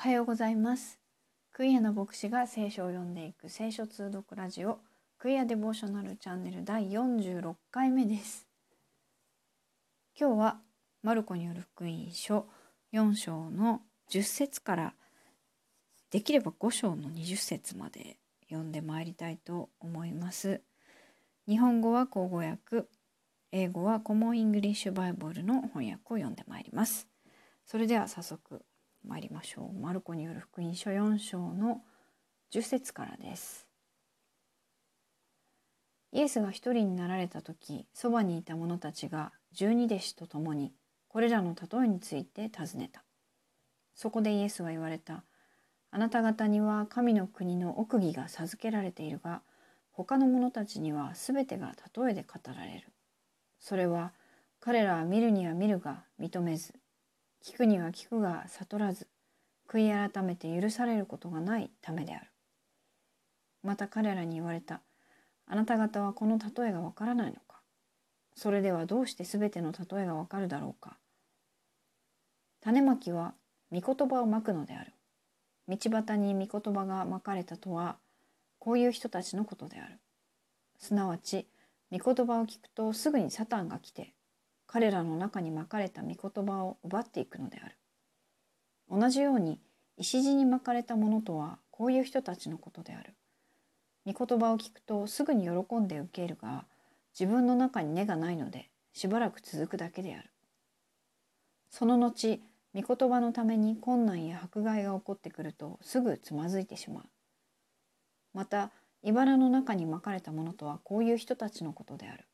おはようございます。クイアの牧師が聖書を読んでいく聖書通読ラジオ。クイアデボーショナルチャンネル第46回目です。今日はマルコによる福音書4章の10節からできれば5章の20節まで読んでまいりたいと思います。日本語は口語訳英語はコモンイングリッシュバイブルの翻訳を読んでまいります。それでは早速参りましょう。マルコによる福音書4章の10節からです。イエスが一人になられた時、そばにいた者たちが十二弟子と共にこれらの例えについて尋ねた。そこでイエスは言われた。あなた方には神の国の奥義が授けられているが、他の者たちには全てが例えで語られる。それは彼らは見るには見るが認めず、聞くには聞くが悟らず悔い改めて許されることがないためである。また彼らに言われたあなた方はこの例えがわからないのか。それではどうして全ての例えがわかるだろうか。種まきは御言葉をまくのである。道端に御言葉がまかれたとはこういう人たちのことである。すなわち御言葉を聞くとすぐにサタンが来て彼らの中にまかれた御言葉を奪っていくのである。同じように石地に巻かれたものとはこういう人たちのことである。御言葉を聞くとすぐに喜んで受けるが自分の中に根がないのでしばらく続くだけである。その後御言葉のために困難や迫害が起こってくるとすぐつまずいてしまう。また茨の中にまかれたものとはこういう人たちのことである。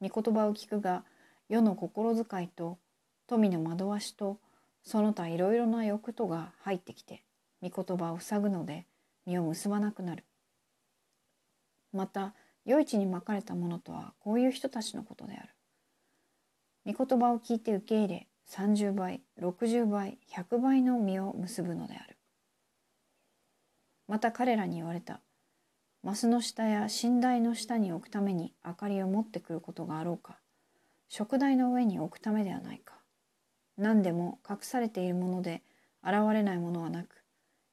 御言葉を聞くが世の心遣いと富の惑わしとその他いろいろな欲とが入ってきて御言葉を塞ぐので実を結ばなくなる。また余市にまかれたものとはこういう人たちのことである。御言葉を聞いて受け入れ30倍60倍100倍の実を結ぶのである。また彼らに言われた。マスの下や寝台の下に置くために明かりを持ってくることがあろうか。食台の上に置くためではないか。何でも隠されているもので現れないものはなく、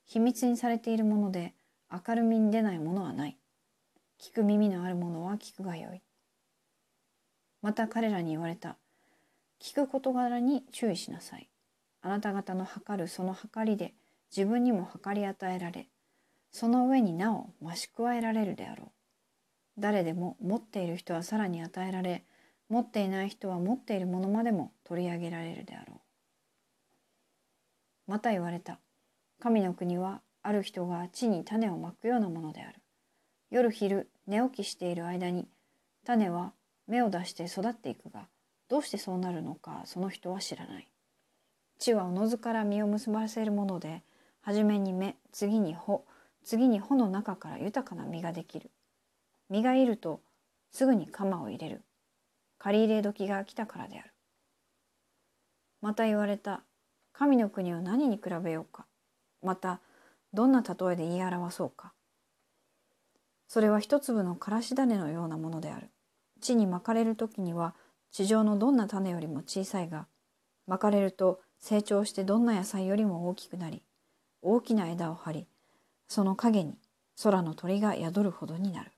秘密にされているもので明るみに出ないものはない。聞く耳のあるものは聞くがよい。また彼らに言われた。聞く事柄に注意しなさい。あなた方の測るその測りで自分にも測り与えられ、その上になお増し加えられるであろう。誰でも持っている人はさらに与えられ、持っていない人は持っているものまでも取り上げられるであろう。また言われた。神の国はある人が地に種をまくようなものである。夜昼寝起きしている間に種は芽を出して育っていくがどうしてそうなるのかその人は知らない。地はおのずから実を結ばせるもので初めに芽次に穂次に穂の中から豊かな実ができる。実がいるとすぐに鎌を入れる。借り入れ時が来たからである。また言われた。神の国を何に比べようか。また、どんな例えで言い表そうか。それは一粒のからし種のようなものである。地にまかれる時には地上のどんな種よりも小さいが、まかれると成長してどんな野菜よりも大きくなり、大きな枝を張り、その陰に空の鳥が宿るほどになる。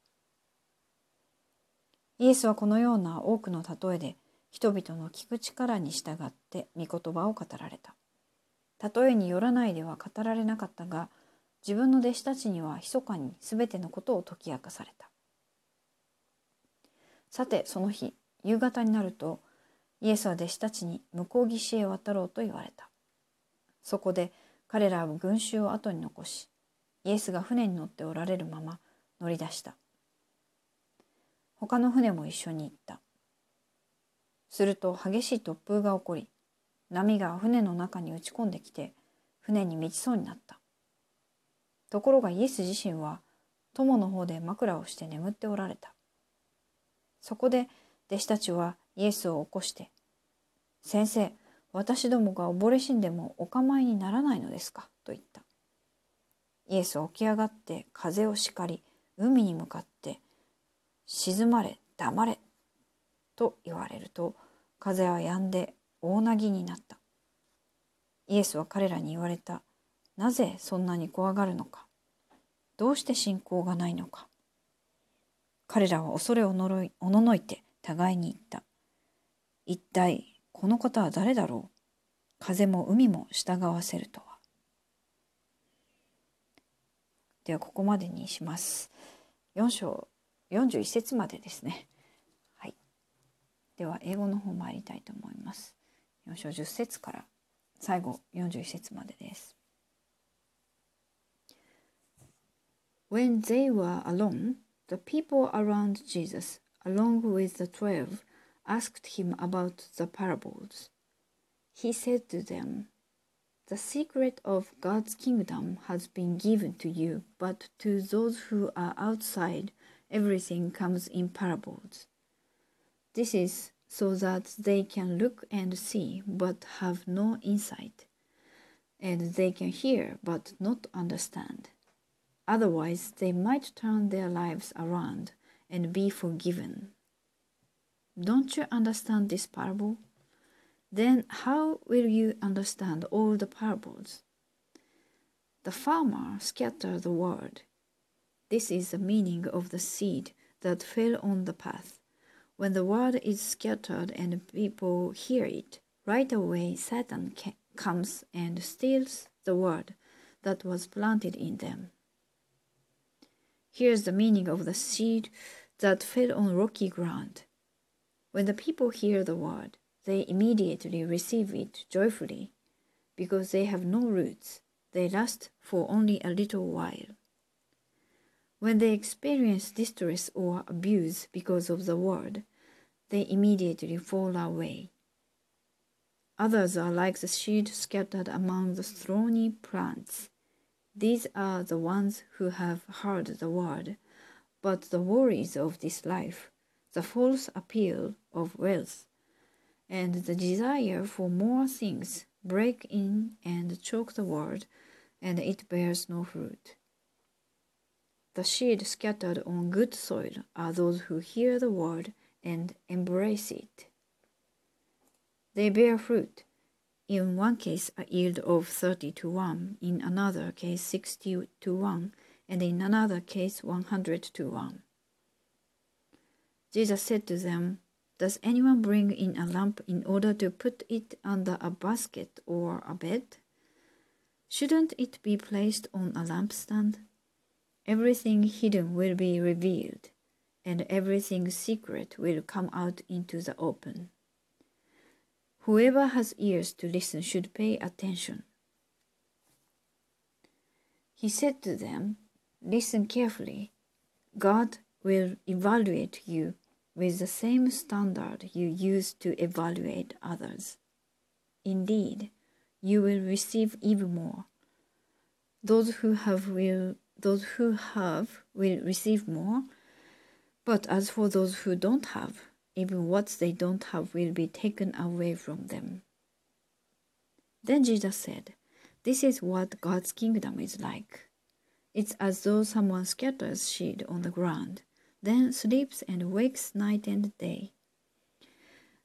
イエスはこのような多くの例えで人々の聞く力に従って御言葉を語られた。例えによらないでは語られなかったが自分の弟子たちには密かに全てのことを解き明かされた。さてその日夕方になるとイエスは弟子たちに向こう岸へ渡ろうと言われた。そこで彼らは群衆を後に残しイエスが船に乗っておられるまま乗り出した。他の船も一緒に行った。すると激しい突風が起こり、波が船の中に打ち込んできて、船に満ちそうになった。ところがイエス自身は、友の方で枕をして眠っておられた。そこで弟子たちはイエスを起こして、先生、私どもが溺れ死んでもお構いにならないのですか？と言った。イエスは起き上がって風を叱り、海に向かって静まれ黙れと言われると風は止んで大なぎになった。イエスは彼らに言われた。なぜそんなに怖がるのかどうして信仰がないのか彼らは恐れおのろいおののいて互いに言った。一体この方は誰だろう風も海も従わせるとは。ではここまでにします。4章41節までですね。はい。では英語の方参りたいと思います。4章10節から最後41節までです。When they were alone, the people around Jesus, along with the twelve, asked him about the parables. He said to them, The secret of God's kingdom has been given to you, but to those who are outside, everything comes in parables. This is so that they can look and see, but have no insight, and they can hear, but not understand. Otherwise, they might turn their lives around and be forgiven. Don't you understand this parable? Then how will you understand all the parables? The farmer scattered the word. This is the meaning of the seed that fell on the path. When the word is scattered and people hear it, right away Satan comes and steals the word that was planted in them. Here's the meaning of the seed that fell on rocky ground. When the people hear the word, they immediately receive it joyfully, because they have no roots. They last for only a little while. When they experience distress or abuse because of the word, they immediately fall away. Others are like the seed scattered among the thorny plants. These are the ones who have heard the word, but the worries of this life, the false appeal of wealth, and the desire for more things break in and choke the word, and it bears no fruit. The seed scattered on good soil are those who hear the word and embrace it. They bear fruit in one case a yield of 30 to 1, in another case 60 to 1, and in another case 100 to 1. Jesus said to them, Does anyone bring in a lamp in order to put it under a basket or a bed? Shouldn't it be placed on a lampstand? Everything hidden will be revealed, and everything secret will come out into the open. Whoever has ears to listen should pay attention. He said to them, Listen carefully. God will evaluate you with the same standard you use to evaluate others. Indeed, you will receive even more. Those who have will those who have will receive more, but as for those who don't have, even what they don't have will be taken away from them. Then Jesus said, This is what God's kingdom is like. It's as though someone scatters seed on the ground, then sleeps and wakes night and day.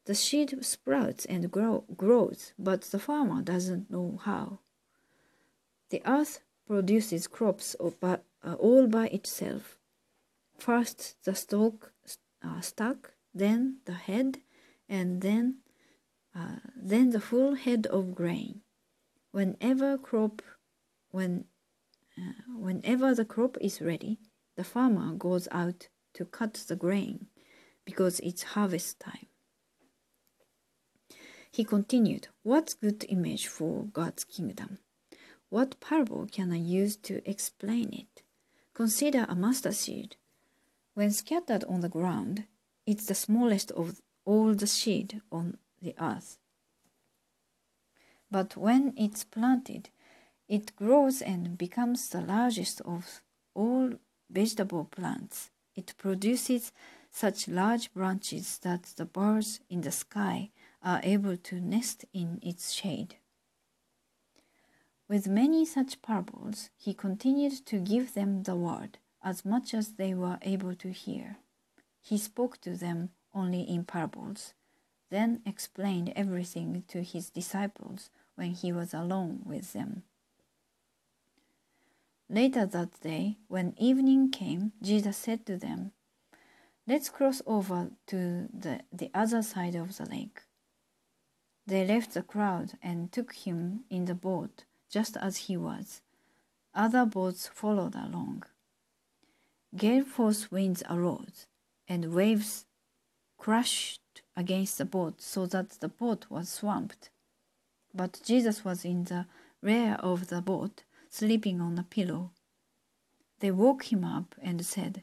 The seed sprouts and grow, grows, but the farmer doesn't know how. The earth produces crops all by, uh, all by itself. First the stalk, uh, stalk, then the head, and then uh, then the full head of grain. Whenever crop, when uh, whenever the crop is ready, the farmer goes out to cut the grain because it's harvest time. He continued, What's good image for God's kingdom? What parable can I use to explain it? Consider a mustard seed. When scattered on the ground, it's the smallest of all the seed on the earth. But when it's planted, it grows and becomes the largest of all vegetable plants. It produces such large branches that the birds in the sky are able to nest in its shade. With many such parables, he continued to give them the word as much as they were able to hear. He spoke to them only in parables, then explained everything to his disciples when he was alone with them. Later that day, when evening came, Jesus said to them, Let's cross over to the, the other side of the lake. They left the crowd and took him in the boat just as he was. Other boats followed along. Gale force winds arose, and waves crashed against the boat so that the boat was swamped. But Jesus was in the rear of the boat, sleeping on a pillow. They woke him up and said,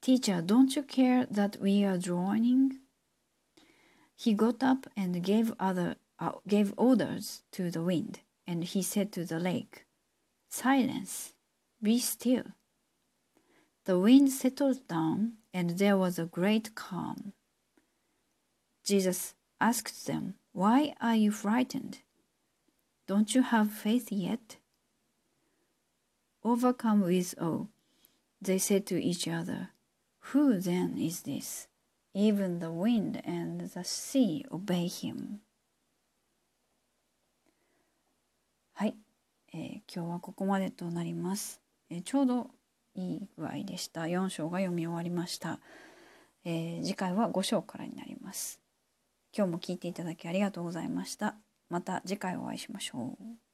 Teacher, don't you care that we are drowning? He got up and gave, other, uh, gave orders to the wind, and he said to the lake, Silence, be still. The wind settled down, and there was a great calm. Jesus asked them, Why are you frightened? Don't you have faith yet? Overcome with awe, they said to each other, Who then is this? Even the wind and the sea obey him. はい、えー今日はここまでとなります、えーちょうどいい具合でした。4章が読み終わりました。えー次回は5章からになります。今日も聞いていただきありがとうございました。また次回お会いしましょう。